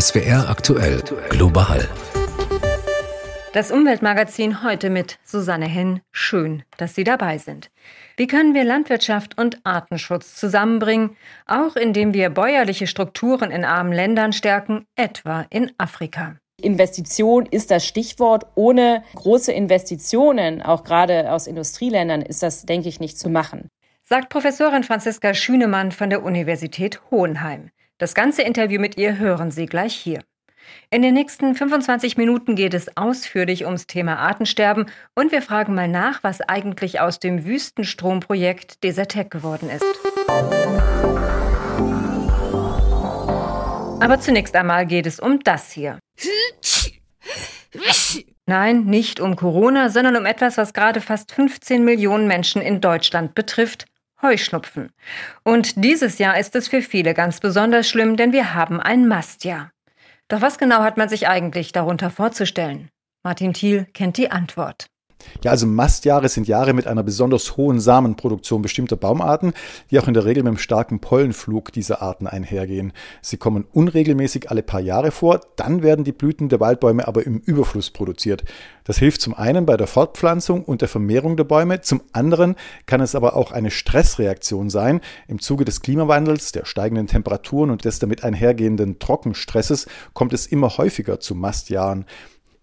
SWR aktuell global. Das Umweltmagazin heute mit Susanne Henn. Schön, dass Sie dabei sind. Wie können wir Landwirtschaft und Artenschutz zusammenbringen, auch indem wir bäuerliche Strukturen in armen Ländern stärken, etwa in Afrika? Investition ist das Stichwort. Ohne große Investitionen, auch gerade aus Industrieländern, ist das, denke ich, nicht zu machen. Sagt Professorin Franziska Schünemann von der Universität Hohenheim. Das ganze Interview mit ihr hören Sie gleich hier. In den nächsten 25 Minuten geht es ausführlich ums Thema Artensterben und wir fragen mal nach, was eigentlich aus dem Wüstenstromprojekt Desertec geworden ist. Aber zunächst einmal geht es um das hier. Nein, nicht um Corona, sondern um etwas, was gerade fast 15 Millionen Menschen in Deutschland betrifft. Heuschnupfen. Und dieses Jahr ist es für viele ganz besonders schlimm, denn wir haben ein Mastjahr. Doch was genau hat man sich eigentlich darunter vorzustellen? Martin Thiel kennt die Antwort. Ja, also Mastjahre sind Jahre mit einer besonders hohen Samenproduktion bestimmter Baumarten, die auch in der Regel mit einem starken Pollenflug dieser Arten einhergehen. Sie kommen unregelmäßig alle paar Jahre vor, dann werden die Blüten der Waldbäume aber im Überfluss produziert. Das hilft zum einen bei der Fortpflanzung und der Vermehrung der Bäume, zum anderen kann es aber auch eine Stressreaktion sein. Im Zuge des Klimawandels, der steigenden Temperaturen und des damit einhergehenden Trockenstresses kommt es immer häufiger zu Mastjahren.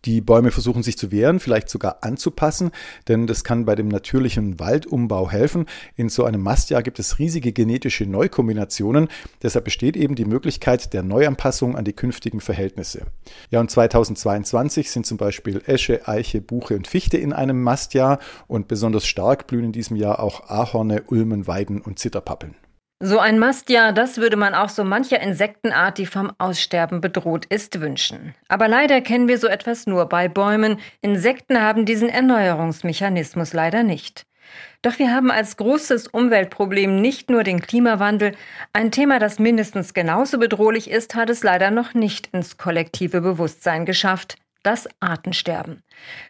Die Bäume versuchen sich zu wehren, vielleicht sogar anzupassen, denn das kann bei dem natürlichen Waldumbau helfen. In so einem Mastjahr gibt es riesige genetische Neukombinationen. Deshalb besteht eben die Möglichkeit der Neuanpassung an die künftigen Verhältnisse. Ja, und 2022 sind zum Beispiel Esche, Eiche, Buche und Fichte in einem Mastjahr und besonders stark blühen in diesem Jahr auch Ahorne, Ulmen, Weiden und Zitterpappeln. So ein Mastjahr, das würde man auch so mancher Insektenart, die vom Aussterben bedroht ist, wünschen. Aber leider kennen wir so etwas nur bei Bäumen. Insekten haben diesen Erneuerungsmechanismus leider nicht. Doch wir haben als großes Umweltproblem nicht nur den Klimawandel. Ein Thema, das mindestens genauso bedrohlich ist, hat es leider noch nicht ins kollektive Bewusstsein geschafft. Das Artensterben.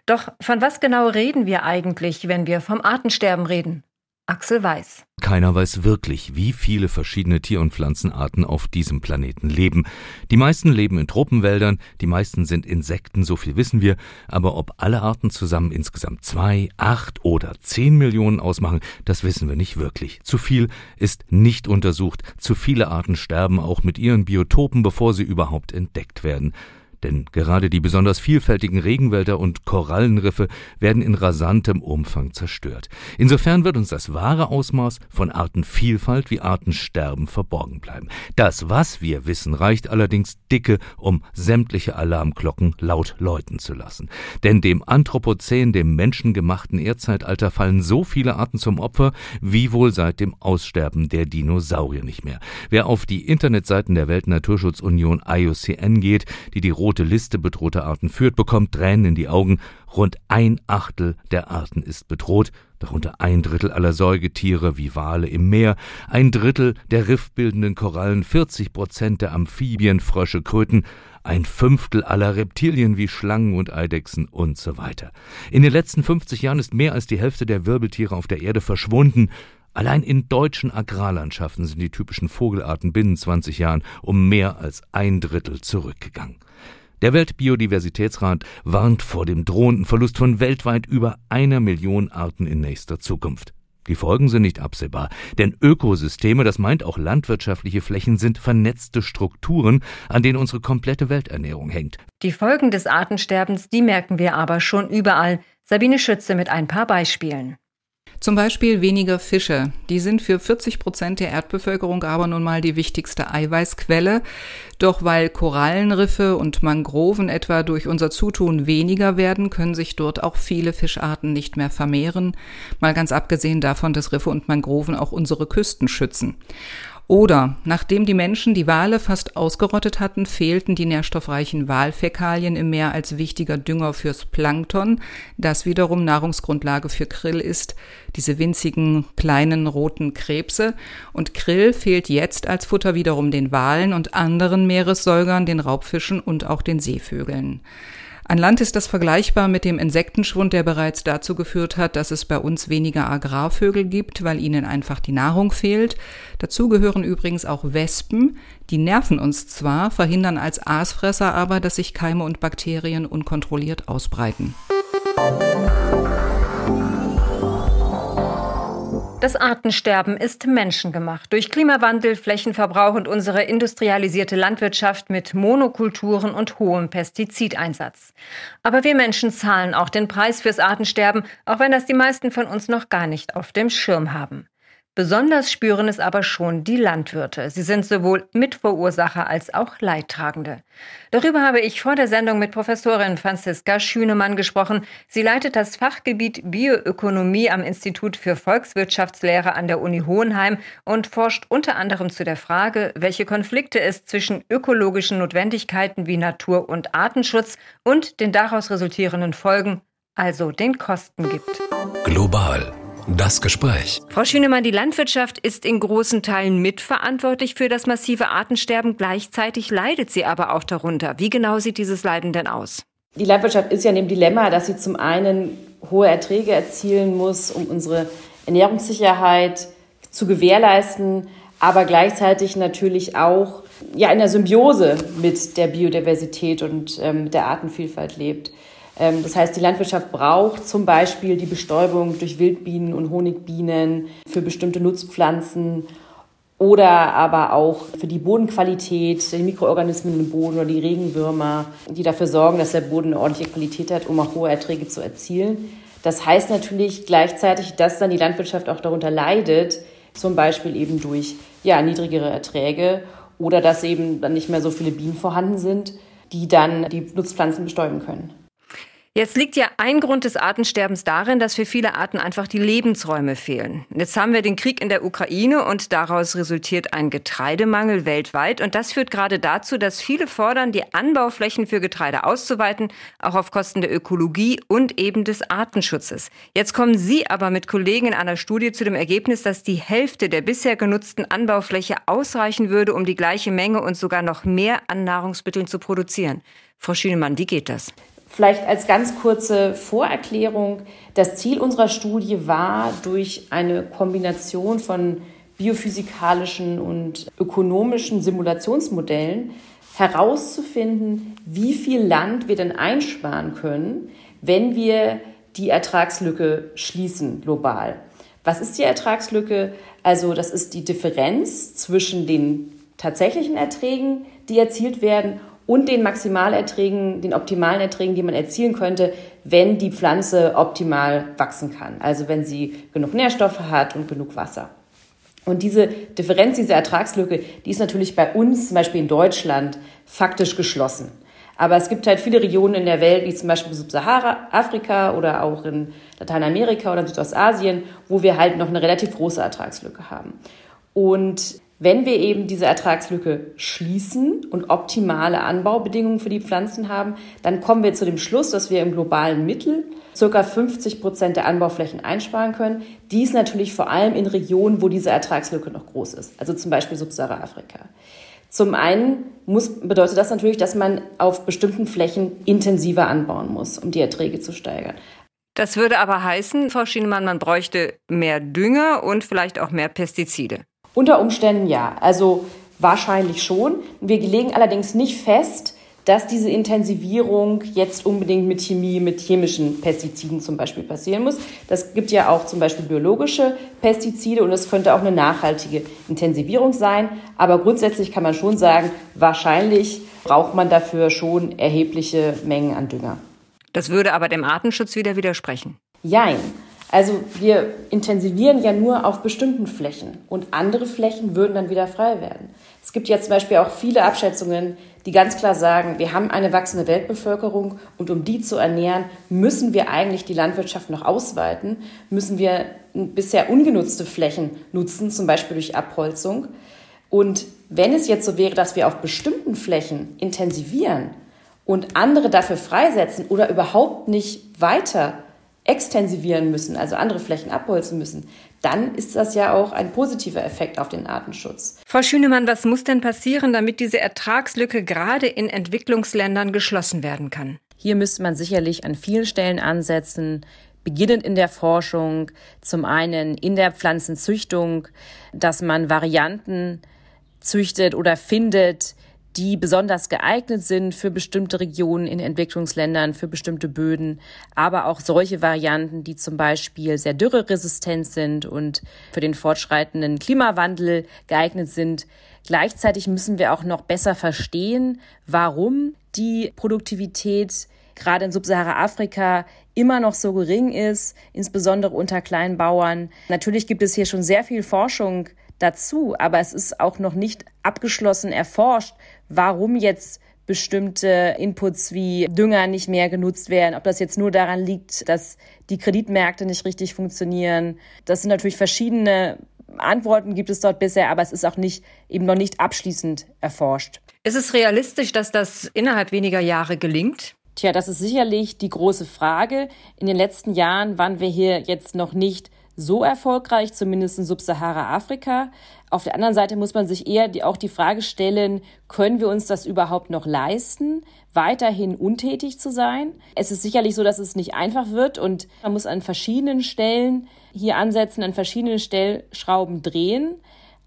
Doch von was genau reden wir eigentlich, wenn wir vom Artensterben reden? Axel Weiß. Keiner weiß wirklich, wie viele verschiedene Tier- und Pflanzenarten auf diesem Planeten leben. Die meisten leben in Tropenwäldern, die meisten sind Insekten, so viel wissen wir, aber ob alle Arten zusammen insgesamt zwei, acht oder zehn Millionen ausmachen, das wissen wir nicht wirklich. Zu viel ist nicht untersucht, zu viele Arten sterben auch mit ihren Biotopen, bevor sie überhaupt entdeckt werden. Denn gerade die besonders vielfältigen Regenwälder und Korallenriffe werden in rasantem Umfang zerstört. Insofern wird uns das wahre Ausmaß von Artenvielfalt wie Artensterben verborgen bleiben. Das, was wir wissen, reicht allerdings dicke, um sämtliche Alarmglocken laut läuten zu lassen. Denn dem Anthropozän, dem menschengemachten Erdzeitalter, fallen so viele Arten zum Opfer, wie wohl seit dem Aussterben der Dinosaurier nicht mehr. Wer auf die Internetseiten der Weltnaturschutzunion IUCN geht, die die rote Liste bedrohter Arten führt, bekommt Tränen in die Augen. Rund ein Achtel der Arten ist bedroht, darunter ein Drittel aller Säugetiere wie Wale im Meer, ein Drittel der riffbildenden Korallen, 40 Prozent der Amphibien, Frösche, Kröten, ein Fünftel aller Reptilien wie Schlangen und Eidechsen und so weiter. In den letzten 50 Jahren ist mehr als die Hälfte der Wirbeltiere auf der Erde verschwunden. Allein in deutschen Agrarlandschaften sind die typischen Vogelarten binnen 20 Jahren um mehr als ein Drittel zurückgegangen. Der Weltbiodiversitätsrat warnt vor dem drohenden Verlust von weltweit über einer Million Arten in nächster Zukunft. Die Folgen sind nicht absehbar, denn Ökosysteme, das meint auch landwirtschaftliche Flächen, sind vernetzte Strukturen, an denen unsere komplette Welternährung hängt. Die Folgen des Artensterbens, die merken wir aber schon überall. Sabine Schütze mit ein paar Beispielen. Zum Beispiel weniger Fische. Die sind für 40 Prozent der Erdbevölkerung aber nun mal die wichtigste Eiweißquelle. Doch weil Korallenriffe und Mangroven etwa durch unser Zutun weniger werden, können sich dort auch viele Fischarten nicht mehr vermehren. Mal ganz abgesehen davon, dass Riffe und Mangroven auch unsere Küsten schützen. Oder nachdem die Menschen die Wale fast ausgerottet hatten, fehlten die nährstoffreichen Walfäkalien im Meer als wichtiger Dünger fürs Plankton, das wiederum Nahrungsgrundlage für Krill ist, diese winzigen kleinen roten Krebse. Und Krill fehlt jetzt als Futter wiederum den Walen und anderen Meeressäugern, den Raubfischen und auch den Seevögeln. An Land ist das vergleichbar mit dem Insektenschwund, der bereits dazu geführt hat, dass es bei uns weniger Agrarvögel gibt, weil ihnen einfach die Nahrung fehlt. Dazu gehören übrigens auch Wespen. Die nerven uns zwar, verhindern als Aasfresser aber, dass sich Keime und Bakterien unkontrolliert ausbreiten. Das Artensterben ist menschengemacht. Durch Klimawandel, Flächenverbrauch und unsere industrialisierte Landwirtschaft mit Monokulturen und hohem Pestizideinsatz. Aber wir Menschen zahlen auch den Preis fürs Artensterben, auch wenn das die meisten von uns noch gar nicht auf dem Schirm haben. Besonders spüren es aber schon die Landwirte. Sie sind sowohl Mitverursacher als auch Leidtragende. Darüber habe ich vor der Sendung mit Professorin Franziska Schünemann gesprochen. Sie leitet das Fachgebiet Bioökonomie am Institut für Volkswirtschaftslehre an der Uni Hohenheim und forscht unter anderem zu der Frage, welche Konflikte es zwischen ökologischen Notwendigkeiten wie Natur- und Artenschutz und den daraus resultierenden Folgen, also den Kosten gibt. Global das Gespräch. Frau Schünemann, die Landwirtschaft ist in großen Teilen mitverantwortlich für das massive Artensterben. Gleichzeitig leidet sie aber auch darunter. Wie genau sieht dieses Leiden denn aus? Die Landwirtschaft ist ja in dem Dilemma, dass sie zum einen hohe Erträge erzielen muss, um unsere Ernährungssicherheit zu gewährleisten, aber gleichzeitig natürlich auch ja, in der Symbiose mit der Biodiversität und ähm, der Artenvielfalt lebt. Ähm, das heißt, die Landwirtschaft braucht zum Beispiel die Bestäubung durch Wildbienen und Honigbienen für bestimmte Nutzpflanzen oder aber auch für die Bodenqualität, die Mikroorganismen im Boden oder die Regenwürmer, die dafür sorgen, dass der Boden eine ordentliche Qualität hat, um auch hohe Erträge zu erzielen. Das heißt natürlich gleichzeitig, dass dann die Landwirtschaft auch darunter leidet, zum Beispiel eben durch ja, niedrigere Erträge oder dass eben dann nicht mehr so viele Bienen vorhanden sind, die dann die Nutzpflanzen bestäuben können. Jetzt liegt ja ein Grund des Artensterbens darin, dass für viele Arten einfach die Lebensräume fehlen. Jetzt haben wir den Krieg in der Ukraine und daraus resultiert ein Getreidemangel weltweit. Und das führt gerade dazu, dass viele fordern, die Anbauflächen für Getreide auszuweiten, auch auf Kosten der Ökologie und eben des Artenschutzes. Jetzt kommen Sie aber mit Kollegen in einer Studie zu dem Ergebnis, dass die Hälfte der bisher genutzten Anbaufläche ausreichen würde, um die gleiche Menge und sogar noch mehr an Nahrungsmitteln zu produzieren. Frau Schünemann, wie geht das? Vielleicht als ganz kurze Vorerklärung. Das Ziel unserer Studie war, durch eine Kombination von biophysikalischen und ökonomischen Simulationsmodellen herauszufinden, wie viel Land wir denn einsparen können, wenn wir die Ertragslücke schließen global. Was ist die Ertragslücke? Also das ist die Differenz zwischen den tatsächlichen Erträgen, die erzielt werden, und den Maximalerträgen, den optimalen Erträgen, die man erzielen könnte, wenn die Pflanze optimal wachsen kann. Also wenn sie genug Nährstoffe hat und genug Wasser. Und diese Differenz, diese Ertragslücke, die ist natürlich bei uns, zum Beispiel in Deutschland, faktisch geschlossen. Aber es gibt halt viele Regionen in der Welt, wie zum Beispiel Subsahara-Afrika oder auch in Lateinamerika oder Südostasien, wo wir halt noch eine relativ große Ertragslücke haben. Und wenn wir eben diese Ertragslücke schließen und optimale Anbaubedingungen für die Pflanzen haben, dann kommen wir zu dem Schluss, dass wir im globalen Mittel circa 50 Prozent der Anbauflächen einsparen können. Dies natürlich vor allem in Regionen, wo diese Ertragslücke noch groß ist, also zum Beispiel Subsahara-Afrika. Zum einen muss, bedeutet das natürlich, dass man auf bestimmten Flächen intensiver anbauen muss, um die Erträge zu steigern. Das würde aber heißen, Frau Schienemann, man bräuchte mehr Dünger und vielleicht auch mehr Pestizide. Unter Umständen ja, also wahrscheinlich schon. Wir legen allerdings nicht fest, dass diese Intensivierung jetzt unbedingt mit Chemie, mit chemischen Pestiziden zum Beispiel passieren muss. Das gibt ja auch zum Beispiel biologische Pestizide und es könnte auch eine nachhaltige Intensivierung sein. Aber grundsätzlich kann man schon sagen, wahrscheinlich braucht man dafür schon erhebliche Mengen an Dünger. Das würde aber dem Artenschutz wieder widersprechen. Jein. Also wir intensivieren ja nur auf bestimmten Flächen und andere Flächen würden dann wieder frei werden. Es gibt ja zum Beispiel auch viele Abschätzungen, die ganz klar sagen, wir haben eine wachsende Weltbevölkerung und um die zu ernähren, müssen wir eigentlich die Landwirtschaft noch ausweiten, müssen wir bisher ungenutzte Flächen nutzen, zum Beispiel durch Abholzung. Und wenn es jetzt so wäre, dass wir auf bestimmten Flächen intensivieren und andere dafür freisetzen oder überhaupt nicht weiter extensivieren müssen, also andere Flächen abholzen müssen, dann ist das ja auch ein positiver Effekt auf den Artenschutz. Frau Schünemann, was muss denn passieren, damit diese Ertragslücke gerade in Entwicklungsländern geschlossen werden kann? Hier müsste man sicherlich an vielen Stellen ansetzen, beginnend in der Forschung, zum einen in der Pflanzenzüchtung, dass man Varianten züchtet oder findet, die besonders geeignet sind für bestimmte Regionen in Entwicklungsländern, für bestimmte Böden, aber auch solche Varianten, die zum Beispiel sehr dürreresistent sind und für den fortschreitenden Klimawandel geeignet sind. Gleichzeitig müssen wir auch noch besser verstehen, warum die Produktivität gerade in Subsahara-Afrika immer noch so gering ist, insbesondere unter Kleinbauern. Natürlich gibt es hier schon sehr viel Forschung dazu, aber es ist auch noch nicht abgeschlossen erforscht, warum jetzt bestimmte Inputs wie Dünger nicht mehr genutzt werden, ob das jetzt nur daran liegt, dass die Kreditmärkte nicht richtig funktionieren. Das sind natürlich verschiedene Antworten gibt es dort bisher, aber es ist auch nicht, eben noch nicht abschließend erforscht. Ist es realistisch, dass das innerhalb weniger Jahre gelingt? Tja, das ist sicherlich die große Frage. In den letzten Jahren waren wir hier jetzt noch nicht so erfolgreich, zumindest in Subsahara-Afrika. Auf der anderen Seite muss man sich eher die, auch die Frage stellen, können wir uns das überhaupt noch leisten, weiterhin untätig zu sein? Es ist sicherlich so, dass es nicht einfach wird und man muss an verschiedenen Stellen hier ansetzen, an verschiedenen Stellschrauben drehen.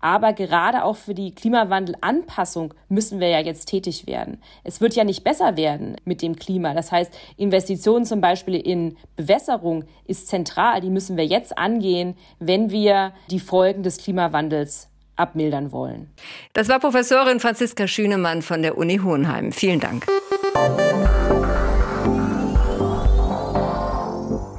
Aber gerade auch für die Klimawandelanpassung müssen wir ja jetzt tätig werden. Es wird ja nicht besser werden mit dem Klima. Das heißt, Investitionen zum Beispiel in Bewässerung ist zentral. Die müssen wir jetzt angehen, wenn wir die Folgen des Klimawandels abmildern wollen. Das war Professorin Franziska Schünemann von der Uni Hohenheim. Vielen Dank.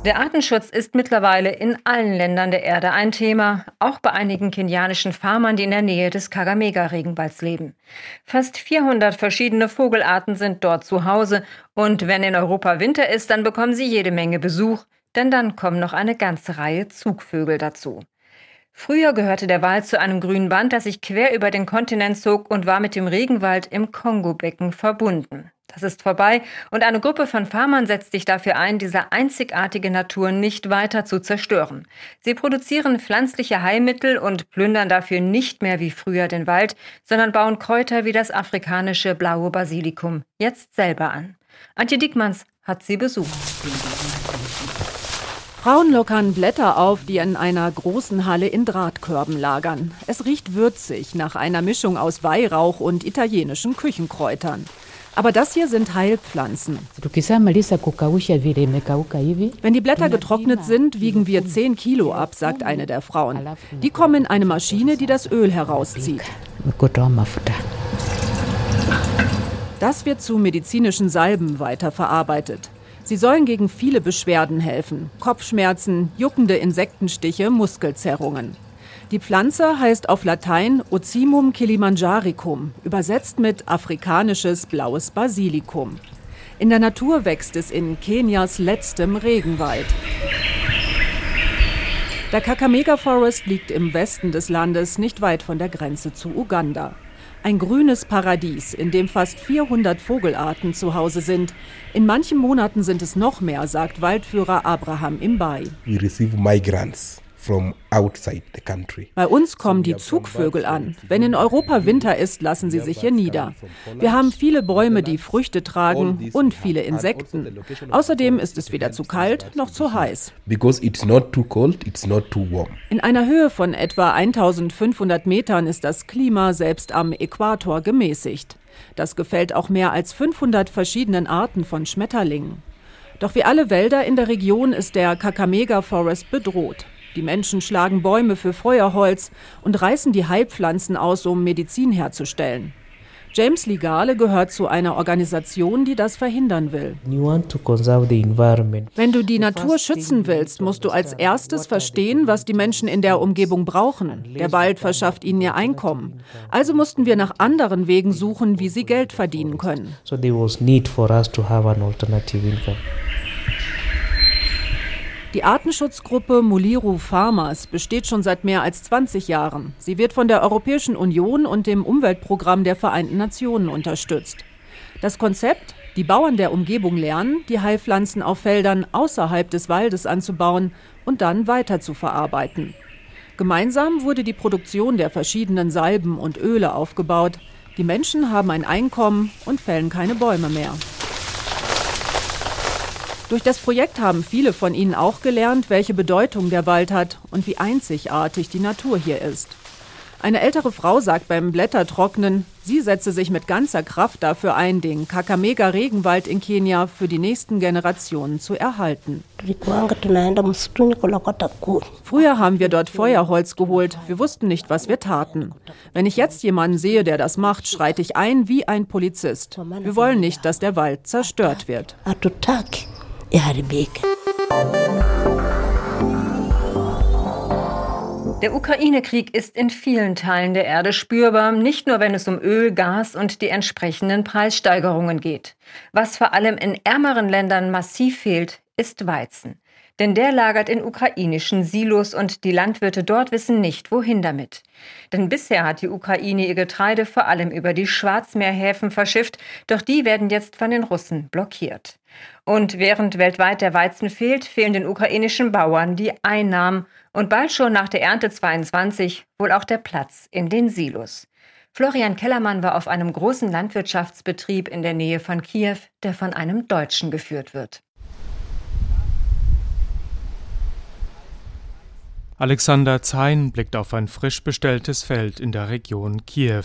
Der Artenschutz ist mittlerweile in allen Ländern der Erde ein Thema, auch bei einigen kenianischen Farmern, die in der Nähe des Kagamega-Regenwalds leben. Fast 400 verschiedene Vogelarten sind dort zu Hause und wenn in Europa Winter ist, dann bekommen sie jede Menge Besuch, denn dann kommen noch eine ganze Reihe Zugvögel dazu. Früher gehörte der Wald zu einem grünen Band, das sich quer über den Kontinent zog und war mit dem Regenwald im Kongo-Becken verbunden. Das ist vorbei und eine Gruppe von Farmern setzt sich dafür ein, diese einzigartige Natur nicht weiter zu zerstören. Sie produzieren pflanzliche Heilmittel und plündern dafür nicht mehr wie früher den Wald, sondern bauen Kräuter wie das afrikanische blaue Basilikum jetzt selber an. Antje Dickmanns hat sie besucht. Frauen lockern Blätter auf, die in einer großen Halle in Drahtkörben lagern. Es riecht würzig nach einer Mischung aus Weihrauch und italienischen Küchenkräutern. Aber das hier sind Heilpflanzen. Wenn die Blätter getrocknet sind, wiegen wir 10 Kilo ab, sagt eine der Frauen. Die kommen in eine Maschine, die das Öl herauszieht. Das wird zu medizinischen Salben weiterverarbeitet. Sie sollen gegen viele Beschwerden helfen. Kopfschmerzen, juckende Insektenstiche, Muskelzerrungen. Die Pflanze heißt auf Latein Ocimum kilimanjaricum, übersetzt mit afrikanisches blaues Basilikum. In der Natur wächst es in Kenias letztem Regenwald. Der Kakamega Forest liegt im Westen des Landes, nicht weit von der Grenze zu Uganda. Ein grünes Paradies, in dem fast 400 Vogelarten zu Hause sind. In manchen Monaten sind es noch mehr, sagt Waldführer Abraham Imbai. We receive migrants from outside the country. Bei uns kommen die Zugvögel an. Wenn in Europa Winter ist, lassen sie sich hier nieder. Wir haben viele Bäume, die Früchte tragen und viele Insekten. Außerdem ist es weder zu kalt noch zu heiß. Because it's not too cold, it's not too warm. In einer Höhe von etwa 1500 Metern ist das Klima selbst am Äquator gemäßigt. Das gefällt auch mehr als 500 verschiedenen Arten von Schmetterlingen. Doch wie alle Wälder in der Region ist der Kakamega Forest bedroht. Die Menschen schlagen Bäume für Feuerholz und reißen die Heilpflanzen aus, um Medizin herzustellen. James Ligale gehört zu einer Organisation, die das verhindern will. Wenn du die Natur schützen willst, musst du als erstes verstehen, was die Menschen in der Umgebung brauchen. Der Wald verschafft ihnen ihr Einkommen. Also mussten wir nach anderen Wegen suchen, wie sie Geld verdienen können. So there was need for us to have an alternative income. Die Artenschutzgruppe Muliru Farmers besteht schon seit mehr als 20 Jahren. Sie wird von der Europäischen Union und dem Umweltprogramm der Vereinten Nationen unterstützt. Das Konzept, die Bauern der Umgebung lernen, die Heilpflanzen auf Feldern außerhalb des Waldes anzubauen und dann weiter zu verarbeiten. Gemeinsam wurde die Produktion der verschiedenen Salben und Öle aufgebaut. Die Menschen haben ein Einkommen und fällen keine Bäume mehr. Durch das Projekt haben viele von Ihnen auch gelernt, welche Bedeutung der Wald hat und wie einzigartig die Natur hier ist. Eine ältere Frau sagt beim Blättertrocknen, sie setze sich mit ganzer Kraft dafür ein, den Kakamega-Regenwald in Kenia für die nächsten Generationen zu erhalten. Früher haben wir dort Feuerholz geholt. Wir wussten nicht, was wir taten. Wenn ich jetzt jemanden sehe, der das macht, schreite ich ein wie ein Polizist. Wir wollen nicht, dass der Wald zerstört wird. Der Ukraine-Krieg ist in vielen Teilen der Erde spürbar, nicht nur wenn es um Öl, Gas und die entsprechenden Preissteigerungen geht. Was vor allem in ärmeren Ländern massiv fehlt, ist Weizen. Denn der lagert in ukrainischen Silos und die Landwirte dort wissen nicht, wohin damit. Denn bisher hat die Ukraine ihr Getreide vor allem über die Schwarzmeerhäfen verschifft, doch die werden jetzt von den Russen blockiert. Und während weltweit der Weizen fehlt, fehlen den ukrainischen Bauern die Einnahmen und bald schon nach der Ernte 22 wohl auch der Platz in den Silos. Florian Kellermann war auf einem großen Landwirtschaftsbetrieb in der Nähe von Kiew, der von einem Deutschen geführt wird. Alexander Zein blickt auf ein frisch bestelltes Feld in der Region Kiew.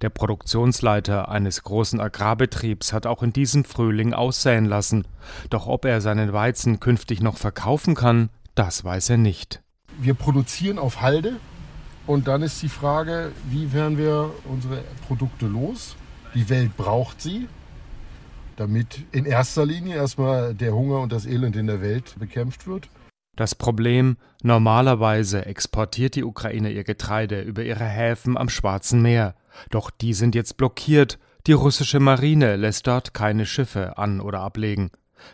Der Produktionsleiter eines großen Agrarbetriebs hat auch in diesem Frühling aussäen lassen. Doch ob er seinen Weizen künftig noch verkaufen kann, das weiß er nicht. Wir produzieren auf Halde und dann ist die Frage, wie werden wir unsere Produkte los? Die Welt braucht sie, damit in erster Linie erstmal der Hunger und das Elend in der Welt bekämpft wird. Das Problem, normalerweise exportiert die Ukraine ihr Getreide über ihre Häfen am Schwarzen Meer. Doch die sind jetzt blockiert. Die russische Marine lässt dort keine Schiffe an oder ablegen.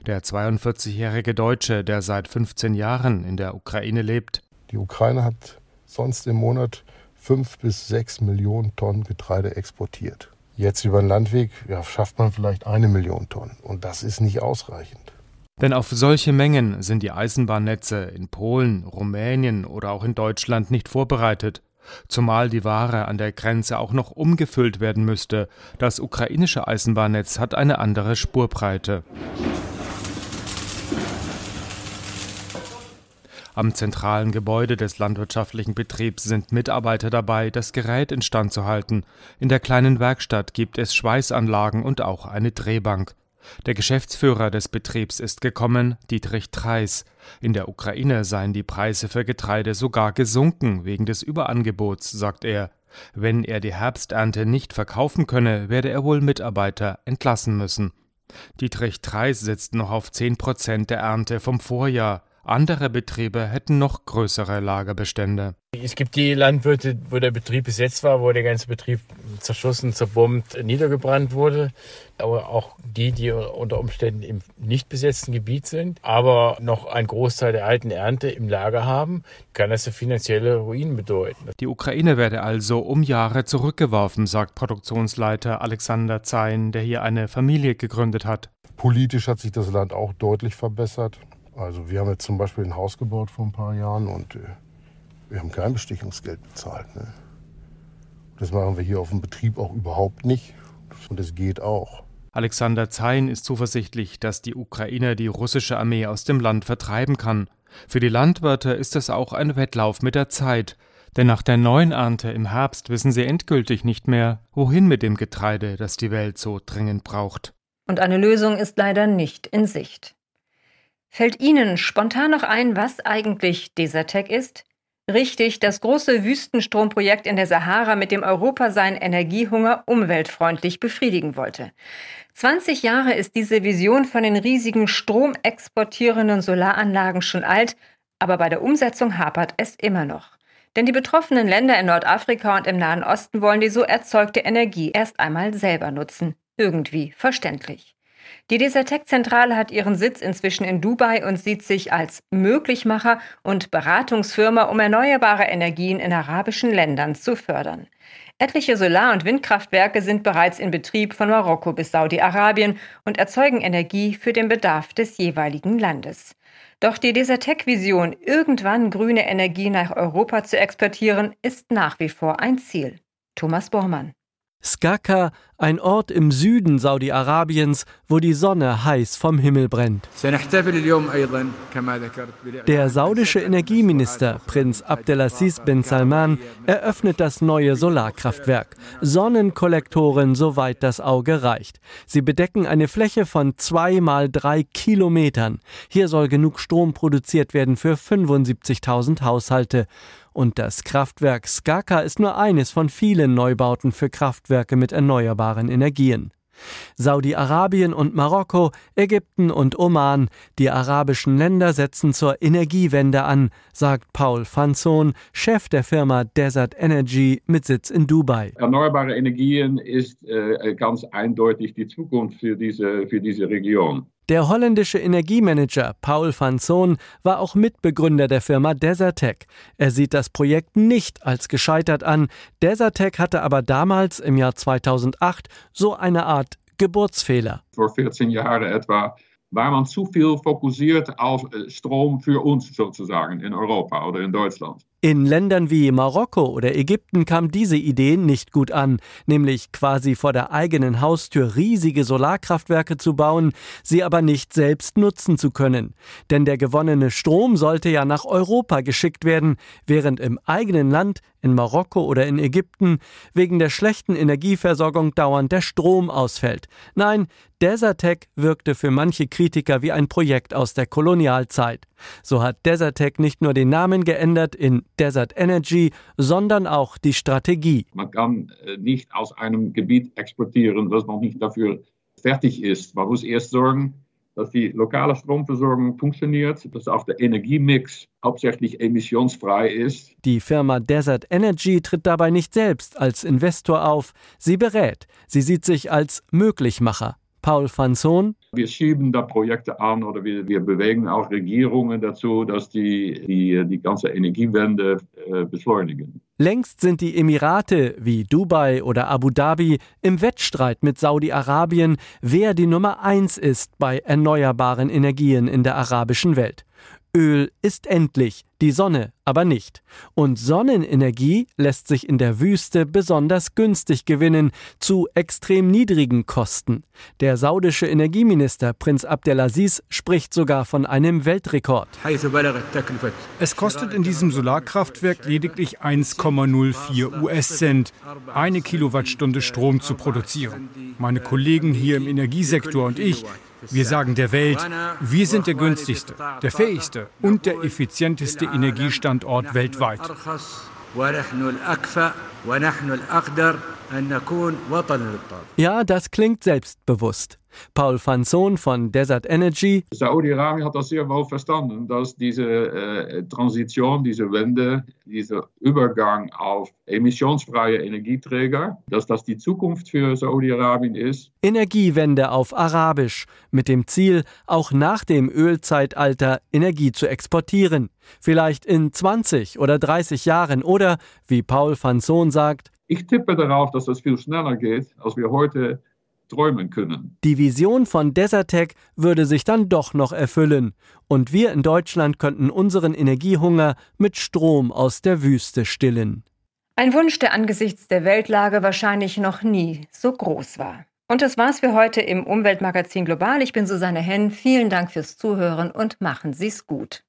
Der 42-jährige Deutsche, der seit 15 Jahren in der Ukraine lebt. Die Ukraine hat sonst im Monat fünf bis sechs Millionen Tonnen Getreide exportiert. Jetzt über den Landweg ja, schafft man vielleicht eine Million Tonnen. Und das ist nicht ausreichend. Denn auf solche Mengen sind die Eisenbahnnetze in Polen, Rumänien oder auch in Deutschland nicht vorbereitet, zumal die Ware an der Grenze auch noch umgefüllt werden müsste. Das ukrainische Eisenbahnnetz hat eine andere Spurbreite. Am zentralen Gebäude des landwirtschaftlichen Betriebs sind Mitarbeiter dabei, das Gerät instand zu halten. In der kleinen Werkstatt gibt es Schweißanlagen und auch eine Drehbank. Der Geschäftsführer des Betriebs ist gekommen, Dietrich Treis. In der Ukraine seien die Preise für Getreide sogar gesunken wegen des Überangebots, sagt er. Wenn er die Herbsternte nicht verkaufen könne, werde er wohl Mitarbeiter entlassen müssen. Dietrich Treis sitzt noch auf zehn Prozent der Ernte vom Vorjahr. Andere Betriebe hätten noch größere Lagerbestände. Es gibt die Landwirte, wo der Betrieb besetzt war, wo der ganze Betrieb zerschossen, zerbombt, niedergebrannt wurde. Aber auch die, die unter Umständen im nicht besetzten Gebiet sind, aber noch einen Großteil der alten Ernte im Lager haben, kann das finanzielle Ruin bedeuten. Die Ukraine werde also um Jahre zurückgeworfen, sagt Produktionsleiter Alexander Zein, der hier eine Familie gegründet hat. Politisch hat sich das Land auch deutlich verbessert. Also wir haben jetzt zum Beispiel ein Haus gebaut vor ein paar Jahren und äh, wir haben kein Bestechungsgeld bezahlt. Ne? Das machen wir hier auf dem Betrieb auch überhaupt nicht. Und es geht auch. Alexander Zein ist zuversichtlich, dass die Ukraine die russische Armee aus dem Land vertreiben kann. Für die Landwirte ist es auch ein Wettlauf mit der Zeit. Denn nach der neuen Ernte im Herbst wissen sie endgültig nicht mehr, wohin mit dem Getreide, das die Welt so dringend braucht. Und eine Lösung ist leider nicht in Sicht. Fällt Ihnen spontan noch ein, was eigentlich Desertec ist? Richtig, das große Wüstenstromprojekt in der Sahara, mit dem Europa seinen Energiehunger umweltfreundlich befriedigen wollte. 20 Jahre ist diese Vision von den riesigen stromexportierenden Solaranlagen schon alt, aber bei der Umsetzung hapert es immer noch. Denn die betroffenen Länder in Nordafrika und im Nahen Osten wollen die so erzeugte Energie erst einmal selber nutzen. Irgendwie verständlich. Die Desertec-Zentrale hat ihren Sitz inzwischen in Dubai und sieht sich als Möglichmacher und Beratungsfirma, um erneuerbare Energien in arabischen Ländern zu fördern. Etliche Solar- und Windkraftwerke sind bereits in Betrieb von Marokko bis Saudi-Arabien und erzeugen Energie für den Bedarf des jeweiligen Landes. Doch die Desertec-Vision, irgendwann grüne Energie nach Europa zu exportieren, ist nach wie vor ein Ziel. Thomas Bormann. Skaka ein Ort im Süden Saudi-Arabiens, wo die Sonne heiß vom Himmel brennt. Der saudische Energieminister Prinz Abdelaziz bin Salman eröffnet das neue Solarkraftwerk. Sonnenkollektoren, soweit das Auge reicht. Sie bedecken eine Fläche von zwei mal drei Kilometern. Hier soll genug Strom produziert werden für 75.000 Haushalte. Und das Kraftwerk Skaka ist nur eines von vielen Neubauten für Kraftwerke mit erneuerbaren Energien. Saudi-Arabien und Marokko, Ägypten und Oman, die arabischen Länder setzen zur Energiewende an, sagt Paul Fanzon, Chef der Firma Desert Energy mit Sitz in Dubai. Erneuerbare Energien ist äh, ganz eindeutig die Zukunft für diese, für diese Region. Der holländische Energiemanager Paul van Zoon war auch Mitbegründer der Firma Desertec. Er sieht das Projekt nicht als gescheitert an. Desertec hatte aber damals im Jahr 2008 so eine Art Geburtsfehler. Vor 14 Jahren etwa war man zu viel fokussiert auf äh, Strom für uns sozusagen in Europa oder in Deutschland. In Ländern wie Marokko oder Ägypten kam diese Idee nicht gut an, nämlich quasi vor der eigenen Haustür riesige Solarkraftwerke zu bauen, sie aber nicht selbst nutzen zu können. Denn der gewonnene Strom sollte ja nach Europa geschickt werden, während im eigenen Land, in Marokko oder in Ägypten, wegen der schlechten Energieversorgung dauernd der Strom ausfällt. Nein, Desertec wirkte für manche Kritiker wie ein Projekt aus der Kolonialzeit. So hat Desertec nicht nur den Namen geändert in Desert Energy, sondern auch die Strategie. Man kann äh, nicht aus einem Gebiet exportieren, das noch nicht dafür fertig ist. Man muss erst sorgen, dass die lokale Stromversorgung funktioniert, dass auch der Energiemix hauptsächlich emissionsfrei ist. Die Firma Desert Energy tritt dabei nicht selbst als Investor auf, sie berät, sie sieht sich als Möglichmacher. Paul van Zoon. Wir schieben da Projekte an oder wir, wir bewegen auch Regierungen dazu, dass die die, die ganze Energiewende äh, beschleunigen. Längst sind die Emirate wie Dubai oder Abu Dhabi im Wettstreit mit Saudi-Arabien, wer die Nummer eins ist bei erneuerbaren Energien in der arabischen Welt. Öl ist endlich, die Sonne aber nicht. Und Sonnenenergie lässt sich in der Wüste besonders günstig gewinnen, zu extrem niedrigen Kosten. Der saudische Energieminister Prinz Abdelaziz spricht sogar von einem Weltrekord. Es kostet in diesem Solarkraftwerk lediglich 1,04 US-Cent, eine Kilowattstunde Strom zu produzieren. Meine Kollegen hier im Energiesektor und ich wir sagen der Welt, wir sind der günstigste, der fähigste und der effizienteste Energiestandort weltweit. Ja, das klingt selbstbewusst. Paul van Zoon von Desert Energy. Saudi-Arabien hat das sehr wohl verstanden, dass diese äh, Transition, diese Wende, dieser Übergang auf emissionsfreie Energieträger, dass das die Zukunft für Saudi-Arabien ist. Energiewende auf Arabisch, mit dem Ziel, auch nach dem Ölzeitalter Energie zu exportieren. Vielleicht in 20 oder 30 Jahren oder, wie Paul van Zoon sagt, ich tippe darauf, dass das viel schneller geht, als wir heute träumen können. Die Vision von Desertec würde sich dann doch noch erfüllen und wir in Deutschland könnten unseren Energiehunger mit Strom aus der Wüste stillen. Ein Wunsch, der angesichts der Weltlage wahrscheinlich noch nie so groß war. Und das war's für heute im Umweltmagazin Global. Ich bin Susanne Henn. Vielen Dank fürs Zuhören und machen Sie's gut.